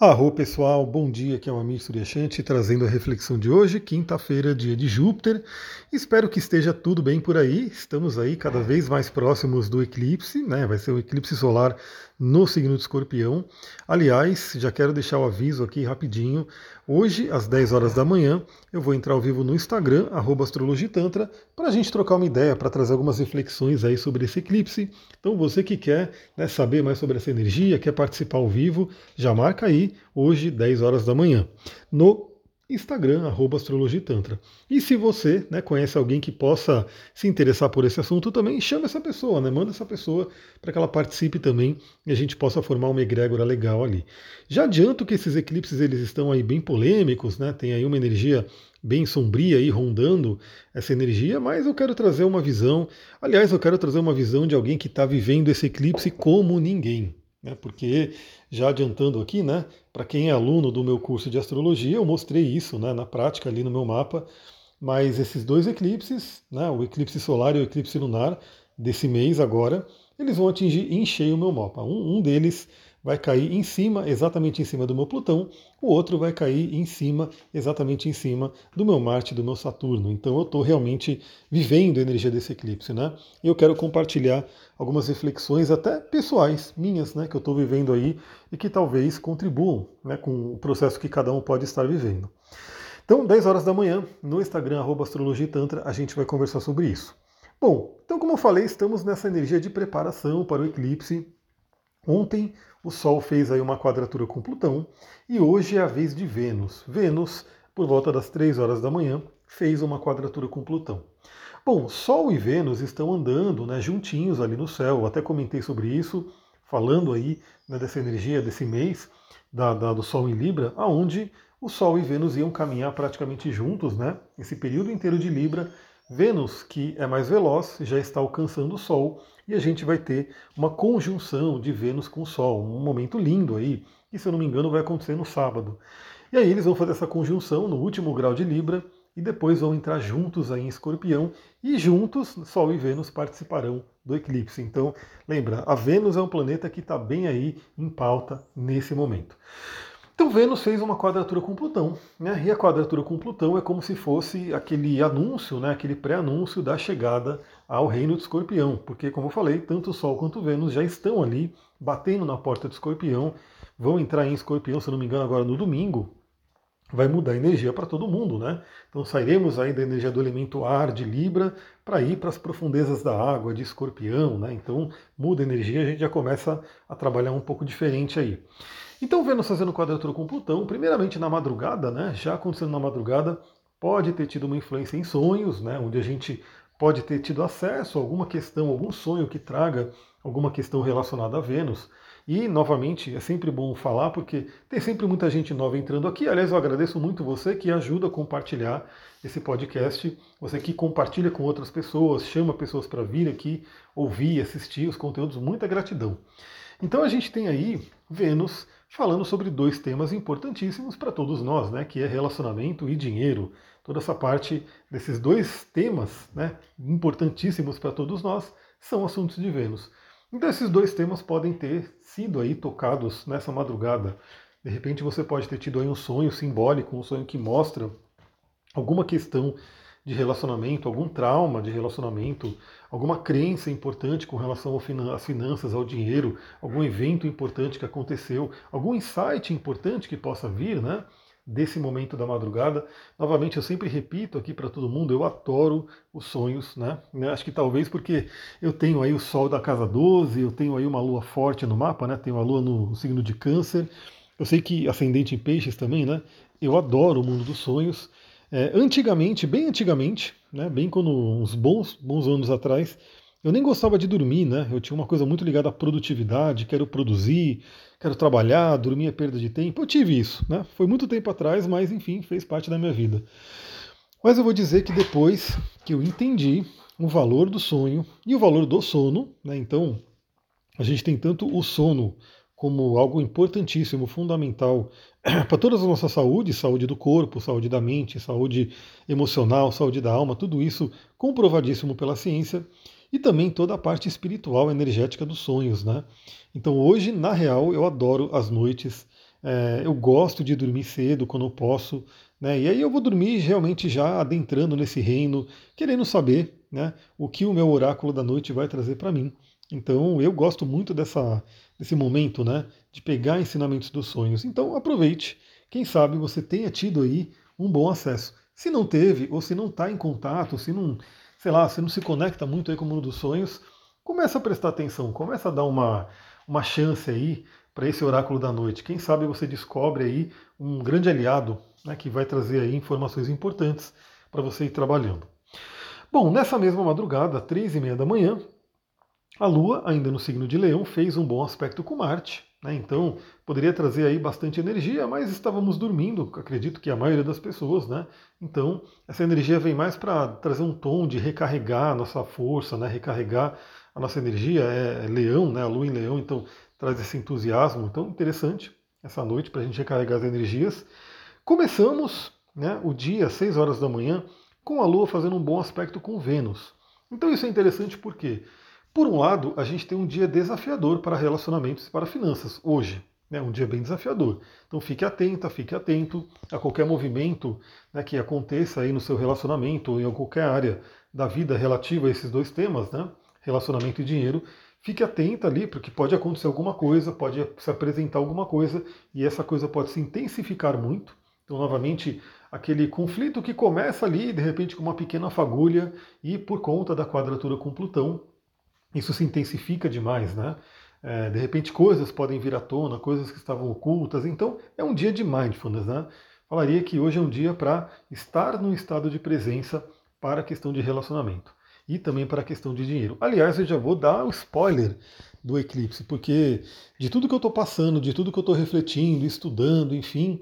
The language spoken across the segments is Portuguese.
Arro pessoal, bom dia, aqui é o Amir Suryashanti trazendo a reflexão de hoje, quinta-feira, dia de Júpiter. Espero que esteja tudo bem por aí. Estamos aí cada vez mais próximos do eclipse, né? Vai ser o eclipse solar no signo de Escorpião. Aliás, já quero deixar o aviso aqui rapidinho. Hoje, às 10 horas da manhã, eu vou entrar ao vivo no Instagram, astrologitantra, para a gente trocar uma ideia, para trazer algumas reflexões aí sobre esse eclipse. Então, você que quer né, saber mais sobre essa energia, quer participar ao vivo, já marca aí, hoje, 10 horas da manhã. No Instagram, arroba astrologitantra. E se você né, conhece alguém que possa se interessar por esse assunto também, chama essa pessoa, né, manda essa pessoa para que ela participe também e a gente possa formar uma egrégora legal ali. Já adianto que esses eclipses eles estão aí bem polêmicos, né, tem aí uma energia bem sombria aí rondando essa energia, mas eu quero trazer uma visão, aliás, eu quero trazer uma visão de alguém que está vivendo esse eclipse como ninguém. Né, porque, já adiantando aqui, né, para quem é aluno do meu curso de astrologia, eu mostrei isso né, na prática ali no meu mapa, mas esses dois eclipses, né, o eclipse solar e o eclipse lunar desse mês agora, eles vão atingir em cheio o meu mapa. Um, um deles vai cair em cima, exatamente em cima do meu Plutão, o outro vai cair em cima, exatamente em cima do meu Marte, do meu Saturno. Então eu estou realmente vivendo a energia desse eclipse, né? E eu quero compartilhar algumas reflexões, até pessoais, minhas, né, que eu estou vivendo aí e que talvez contribuam né, com o processo que cada um pode estar vivendo. Então, 10 horas da manhã, no Instagram, astrologitantra, a gente vai conversar sobre isso. Bom, então como eu falei, estamos nessa energia de preparação para o eclipse. Ontem o Sol fez aí uma quadratura com Plutão e hoje é a vez de Vênus. Vênus, por volta das 3 horas da manhã, fez uma quadratura com Plutão. Bom, Sol e Vênus estão andando né, juntinhos ali no céu. Eu até comentei sobre isso, falando aí né, dessa energia desse mês da, da, do Sol em Libra, aonde o Sol e Vênus iam caminhar praticamente juntos, né? Esse período inteiro de Libra Vênus, que é mais veloz, já está alcançando o Sol e a gente vai ter uma conjunção de Vênus com o Sol, um momento lindo aí, que se eu não me engano vai acontecer no sábado. E aí eles vão fazer essa conjunção no último grau de Libra e depois vão entrar juntos aí em Escorpião e juntos Sol e Vênus participarão do eclipse. Então, lembra, a Vênus é um planeta que está bem aí em pauta nesse momento. Então Vênus fez uma quadratura com Plutão, né? E a quadratura com Plutão é como se fosse aquele anúncio, né? aquele pré-anúncio da chegada ao reino de Escorpião, porque como eu falei, tanto o Sol quanto Vênus já estão ali batendo na porta de Escorpião, vão entrar em Escorpião, se não me engano, agora no domingo. Vai mudar a energia para todo mundo, né? Então sairemos aí da energia do elemento ar de Libra para ir para as profundezas da água de Escorpião, né? Então muda a energia, a gente já começa a trabalhar um pouco diferente aí. Então, Vênus fazendo quadratura com Plutão, primeiramente na madrugada, né, já acontecendo na madrugada, pode ter tido uma influência em sonhos, né, onde a gente pode ter tido acesso a alguma questão, algum sonho que traga alguma questão relacionada a Vênus. E, novamente, é sempre bom falar, porque tem sempre muita gente nova entrando aqui. Aliás, eu agradeço muito você que ajuda a compartilhar esse podcast, você que compartilha com outras pessoas, chama pessoas para vir aqui, ouvir, assistir os conteúdos. Muita gratidão. Então, a gente tem aí Vênus falando sobre dois temas importantíssimos para todos nós, né, que é relacionamento e dinheiro. Toda essa parte desses dois temas, né, importantíssimos para todos nós, são assuntos de Vênus. Então esses dois temas podem ter sido aí tocados nessa madrugada. De repente você pode ter tido aí um sonho simbólico, um sonho que mostra alguma questão de relacionamento, algum trauma de relacionamento, alguma crença importante com relação às finanças, ao dinheiro, algum evento importante que aconteceu, algum insight importante que possa vir, né? Desse momento da madrugada. Novamente, eu sempre repito aqui para todo mundo, eu adoro os sonhos, né? Acho que talvez porque eu tenho aí o Sol da casa 12, eu tenho aí uma lua forte no mapa, né? Tenho a lua no signo de câncer. Eu sei que ascendente em peixes também, né? Eu adoro o mundo dos sonhos. É, antigamente, bem antigamente, né, bem quando uns bons, bons anos atrás, eu nem gostava de dormir, né? Eu tinha uma coisa muito ligada à produtividade, quero produzir, quero trabalhar, dormir é perda de tempo. Eu tive isso, né? Foi muito tempo atrás, mas enfim, fez parte da minha vida. Mas eu vou dizer que depois que eu entendi o valor do sonho e o valor do sono, né? Então, a gente tem tanto o sono como algo importantíssimo, fundamental para toda a nossa saúde, saúde do corpo, saúde da mente, saúde emocional, saúde da alma, tudo isso comprovadíssimo pela ciência e também toda a parte espiritual, energética dos sonhos, né? Então hoje, na real, eu adoro as noites É, eu gosto de dormir cedo quando eu posso, né? E aí eu vou dormir realmente já adentrando nesse reino, querendo saber, né, o que o meu oráculo da noite vai trazer para mim. Então eu gosto muito dessa, desse momento, né, de pegar ensinamentos dos sonhos. Então aproveite. Quem sabe você tenha tido aí um bom acesso. Se não teve, ou se não está em contato, se não, sei lá, se não se conecta muito aí com o mundo dos sonhos, começa a prestar atenção, começa a dar uma, uma chance aí para esse oráculo da noite. Quem sabe você descobre aí um grande aliado né, que vai trazer aí informações importantes para você ir trabalhando. Bom, nessa mesma madrugada, três e meia da manhã, a Lua, ainda no signo de Leão, fez um bom aspecto com Marte. Né, então, poderia trazer aí bastante energia, mas estávamos dormindo, acredito que a maioria das pessoas, né? Então, essa energia vem mais para trazer um tom de recarregar a nossa força, né? Recarregar a nossa energia. É, é Leão, né? A Lua em Leão, então traz esse entusiasmo. Então, interessante essa noite para a gente recarregar as energias. Começamos né, o dia, 6 horas da manhã, com a Lua fazendo um bom aspecto com Vênus. Então isso é interessante porque, por um lado, a gente tem um dia desafiador para relacionamentos e para finanças, hoje. Né, um dia bem desafiador. Então fique atenta, fique atento a qualquer movimento né, que aconteça aí no seu relacionamento ou em qualquer área da vida relativa a esses dois temas, né, relacionamento e dinheiro. Fique atenta ali, porque pode acontecer alguma coisa, pode se apresentar alguma coisa e essa coisa pode se intensificar muito. Então, novamente, aquele conflito que começa ali, de repente, com uma pequena fagulha e por conta da quadratura com Plutão, isso se intensifica demais, né? É, de repente, coisas podem vir à tona, coisas que estavam ocultas. Então, é um dia de mindfulness, né? Falaria que hoje é um dia para estar num estado de presença para a questão de relacionamento e também para a questão de dinheiro. Aliás, eu já vou dar o spoiler do eclipse, porque de tudo que eu estou passando, de tudo que eu estou refletindo, estudando, enfim,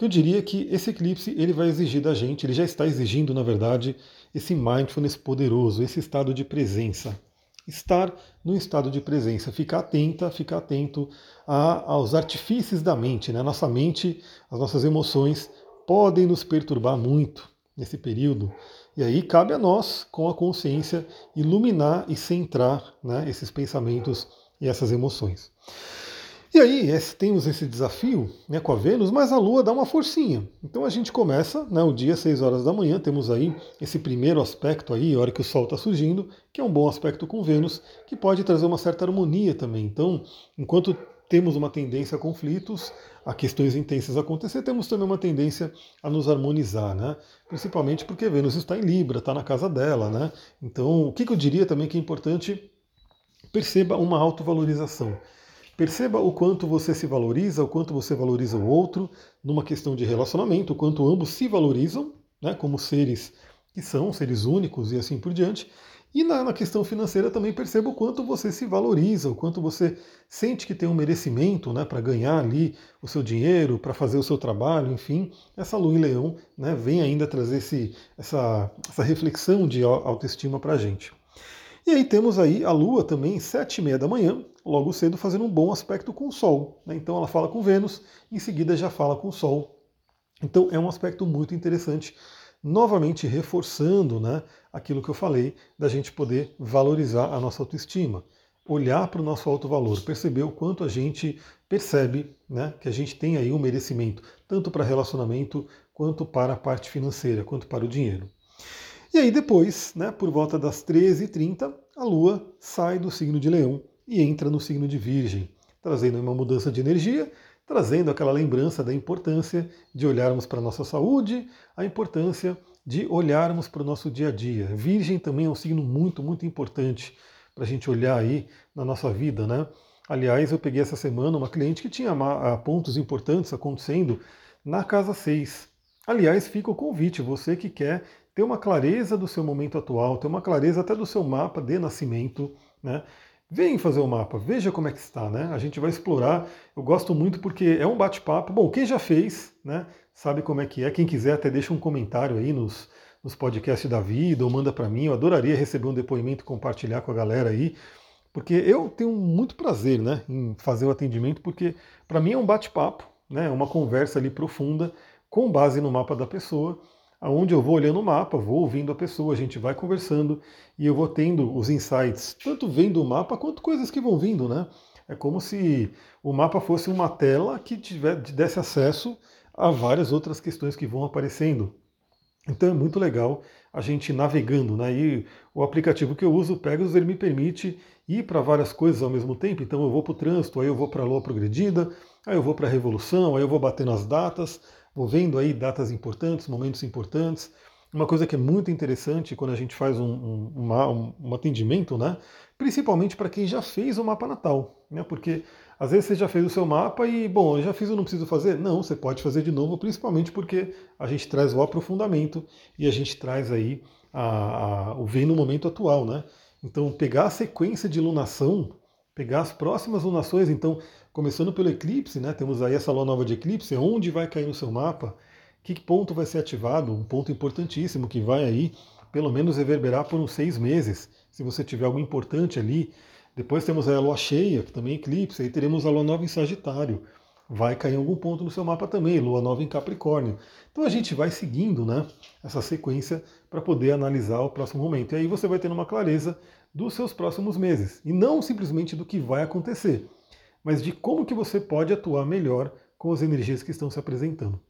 eu diria que esse eclipse ele vai exigir da gente, ele já está exigindo, na verdade, esse mindfulness poderoso, esse estado de presença. Estar no estado de presença, ficar atenta, ficar atento a, aos artifícios da mente. Né? Nossa mente, as nossas emoções podem nos perturbar muito nesse período. E aí cabe a nós, com a consciência, iluminar e centrar né, esses pensamentos e essas emoções. E aí temos esse desafio né, com a Vênus, mas a Lua dá uma forcinha. Então a gente começa, né, o dia 6 horas da manhã, temos aí esse primeiro aspecto aí, a hora que o Sol está surgindo, que é um bom aspecto com Vênus, que pode trazer uma certa harmonia também. Então, enquanto temos uma tendência a conflitos, a questões intensas acontecer, temos também uma tendência a nos harmonizar, né? Principalmente porque Vênus está em Libra, está na casa dela, né? Então, o que, eu diria também que é importante? Perceba uma autovalorização. Perceba o quanto você se valoriza, o quanto você valoriza o outro, numa questão de relacionamento, o quanto ambos se valorizam, né, como seres que são, seres únicos e assim por diante, e na, na, questão financeira também perceba o quanto você se valoriza, o quanto você sente que tem um merecimento né, para ganhar ali o seu dinheiro, para fazer o seu trabalho, enfim. Essa lua em leão né, vem ainda trazer esse, essa, essa reflexão de autoestima para a gente. E aí temos aí a Lua também, sete e meia da manhã, logo cedo, fazendo um bom aspecto com o Sol. Né? Então ela fala com Vênus, em seguida já fala com o Sol. Então é um aspecto muito interessante novamente reforçando né, aquilo que eu falei, da gente poder valorizar a nossa autoestima, olhar para o nosso alto valor, perceber o quanto a gente percebe né, que a gente tem aí um merecimento, tanto para relacionamento, quanto para a parte financeira, quanto para o dinheiro. E aí depois, né, por volta das 13h30, a Lua sai do signo de Leão e entra no signo de Virgem, trazendo uma mudança de energia trazendo aquela lembrança da importância de olharmos para a nossa saúde, a importância de olharmos para o nosso dia a dia. Virgem também é um signo muito, muito importante para a gente olhar aí na nossa vida, né? Aliás, eu peguei essa semana uma cliente que tinha ah, pontos importantes acontecendo na casa 6. Aliás, fica o convite, você que quer ter uma clareza do seu momento atual, ter uma clareza até do seu mapa de nascimento, né? Vem fazer o mapa, veja como é que está, né? A gente vai explorar. Eu gosto muito porque é um bate-papo. Bom, quem já fez, né, sabe como é que é. Quem quiser até deixa um comentário aí nos, nos podcasts da vida ou manda para mim. Eu adoraria receber um depoimento e compartilhar com a galera aí, porque eu tenho muito prazer, né, em fazer o atendimento, porque para mim é um bate-papo, né, uma conversa ali profunda com base no mapa da pessoa aonde eu vou olhando o mapa, vou ouvindo a pessoa, a gente vai conversando e eu vou tendo os insights, tanto vendo o mapa quanto coisas que vão vindo, né? É como se o mapa fosse uma tela que tiver, desse acesso a várias outras questões que vão aparecendo. Então é muito legal a gente navegando, né? E o aplicativo que eu uso, o Pegasus, ele me permite ir para várias coisas ao mesmo tempo. Então eu vou para o trânsito, aí eu vou para a lua progredida, aí eu vou para a revolução, aí eu vou batendo as datas, vou vendo aí datas importantes, momentos importantes. Uma coisa que é muito interessante quando a gente faz um, um, uma, um, um atendimento, né? Principalmente para quem já fez o mapa natal, né? Porque às vezes você já fez o seu mapa e, bom, eu já fiz, eu não preciso fazer? Não, você pode fazer de novo, principalmente porque a gente traz o aprofundamento e a gente traz aí a, a, o vem no momento atual, né? Então, pegar a sequência de lunação, pegar as próximas lunações, então, começando pelo eclipse, né? Temos aí essa lua nova de eclipse, onde vai cair no seu mapa, que ponto vai ser ativado, um ponto importantíssimo que vai aí, pelo menos reverberar por uns seis meses, se você tiver algo importante ali. Depois temos a lua cheia, que também é eclipse, aí teremos a lua nova em Sagitário. Vai cair em algum ponto no seu mapa também, lua nova em Capricórnio. Então a gente vai seguindo né, essa sequência para poder analisar o próximo momento. E aí você vai tendo uma clareza dos seus próximos meses. E não simplesmente do que vai acontecer, mas de como que você pode atuar melhor com as energias que estão se apresentando.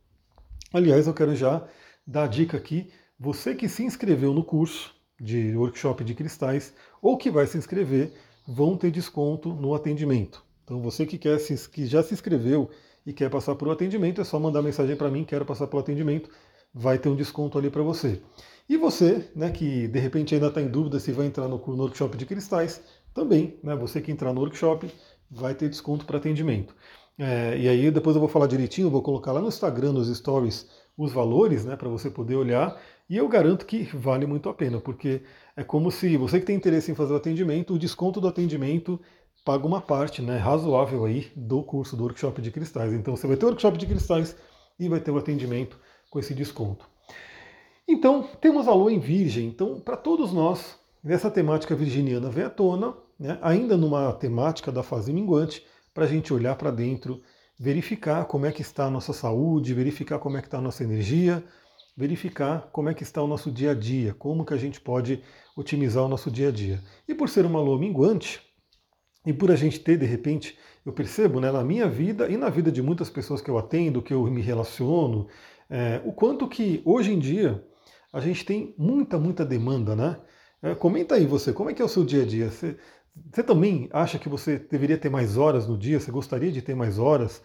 Aliás, eu quero já dar a dica aqui, você que se inscreveu no curso de workshop de cristais ou que vai se inscrever, vão ter desconto no atendimento. Então você que, quer se, que já se inscreveu e quer passar por um atendimento, é só mandar mensagem para mim, quero passar pelo atendimento, vai ter um desconto ali para você. E você, né, que de repente ainda está em dúvida se vai entrar no, no workshop de cristais, também, né, você que entrar no workshop vai ter desconto para atendimento. É, e aí depois eu vou falar direitinho, vou colocar lá no Instagram, nos stories, os valores, né, para você poder olhar. E eu garanto que vale muito a pena, porque é como se você que tem interesse em fazer o atendimento, o desconto do atendimento paga uma parte né, razoável aí do curso do workshop de cristais. Então você vai ter o workshop de cristais e vai ter o atendimento com esse desconto. Então, temos a lua em virgem. Então, para todos nós, nessa temática virginiana vem à tona, né, ainda numa temática da fase minguante, para a gente olhar para dentro, verificar como é que está a nossa saúde, verificar como é que está a nossa energia, verificar como é que está o nosso dia a dia, como que a gente pode otimizar o nosso dia a dia. E por ser uma lua minguante, e por a gente ter, de repente, eu percebo né, na minha vida e na vida de muitas pessoas que eu atendo, que eu me relaciono, é, o quanto que hoje em dia a gente tem muita, muita demanda, né? É, comenta aí você, como é que é o seu dia a dia? Você, você também acha que você deveria ter mais horas no dia? Você gostaria de ter mais horas?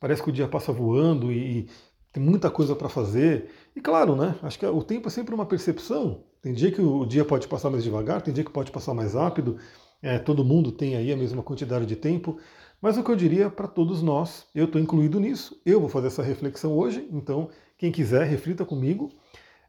Parece que o dia passa voando e tem muita coisa para fazer. E claro, né? Acho que o tempo é sempre uma percepção. Tem dia que o dia pode passar mais devagar, tem dia que pode passar mais rápido. É, todo mundo tem aí a mesma quantidade de tempo. Mas o que eu diria para todos nós, eu estou incluído nisso, eu vou fazer essa reflexão hoje, então quem quiser, reflita comigo,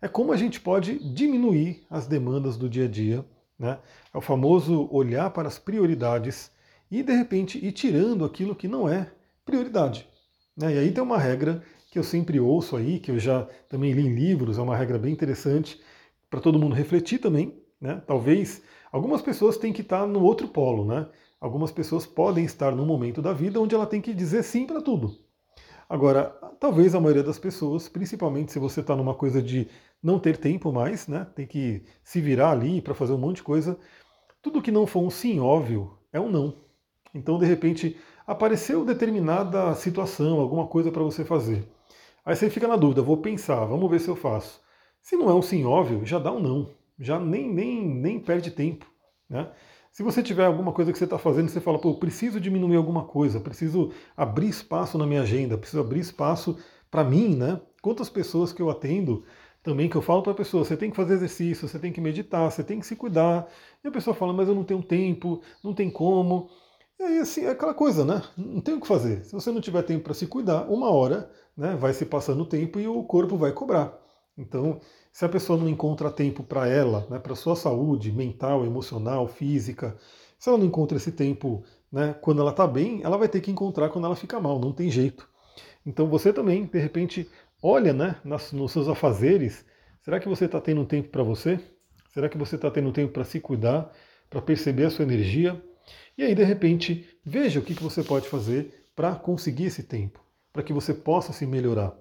é como a gente pode diminuir as demandas do dia a dia né? É o famoso olhar para as prioridades e, de repente, ir tirando aquilo que não é prioridade. Né? E aí tem uma regra que eu sempre ouço aí, que eu já também li em livros, é uma regra bem interessante para todo mundo refletir também. Né? Talvez algumas pessoas têm que estar no outro polo, né? Algumas pessoas podem estar num momento da vida onde ela tem que dizer sim para tudo. Agora, talvez a maioria das pessoas, principalmente se você está numa coisa de não ter tempo mais, né? Tem que se virar ali para fazer um monte de coisa. Tudo que não for um sim óbvio é um não. Então, de repente, apareceu determinada situação, alguma coisa para você fazer. Aí você fica na dúvida, vou pensar, vamos ver se eu faço. Se não é um sim óbvio, já dá um não. Já nem, nem, nem perde tempo. Né? Se você tiver alguma coisa que você está fazendo, você fala, pô, preciso diminuir alguma coisa, preciso abrir espaço na minha agenda, preciso abrir espaço para mim, né? Quantas pessoas que eu atendo também que eu falo para a pessoa, você tem que fazer exercício, você tem que meditar, você tem que se cuidar. E a pessoa fala, mas eu não tenho tempo, não tem como. E aí, assim, é aquela coisa, né? Não tem o que fazer. Se você não tiver tempo para se cuidar, uma hora né, vai se passando o tempo e o corpo vai cobrar. Então, se a pessoa não encontra tempo para ela, né, para sua saúde mental, emocional, física, se ela não encontra esse tempo né, quando ela está bem, ela vai ter que encontrar quando ela fica mal, não tem jeito. Então você também, de repente, olha né, nos seus afazeres, será que você está tendo tempo para você? Será que você está tendo tempo para se cuidar, para perceber a sua energia? E aí, de repente, veja o que, que você pode fazer para conseguir esse tempo, para que você possa se melhorar.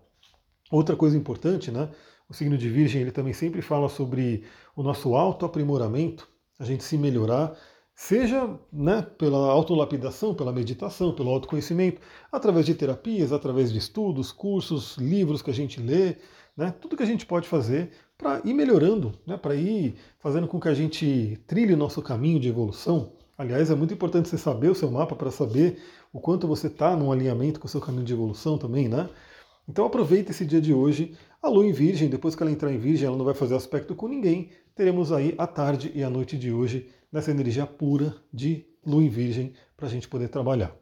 Outra coisa importante, né? O signo de Virgem ele também sempre fala sobre o nosso autoaprimoramento, a gente se melhorar. Seja né, pela autolapidação, pela meditação, pelo autoconhecimento, através de terapias, através de estudos, cursos, livros que a gente lê, né, tudo que a gente pode fazer para ir melhorando, né, para ir fazendo com que a gente trilhe nosso caminho de evolução. Aliás, é muito importante você saber o seu mapa para saber o quanto você está num alinhamento com o seu caminho de evolução também, né? Então aproveita esse dia de hoje. A lua em virgem, depois que ela entrar em virgem, ela não vai fazer aspecto com ninguém. Teremos aí a tarde e a noite de hoje nessa energia pura de lua em virgem para a gente poder trabalhar.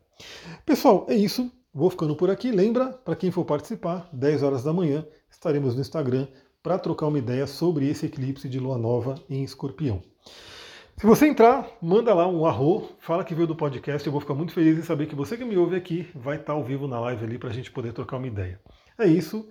Pessoal, é isso. Vou ficando por aqui. Lembra, para quem for participar, 10 horas da manhã, estaremos no Instagram para trocar uma ideia sobre esse eclipse de lua nova em escorpião. Se você entrar, manda lá um arro, fala que veio do podcast, eu vou ficar muito feliz em saber que você que me ouve aqui vai estar ao vivo na live ali para a gente poder trocar uma ideia. É isso,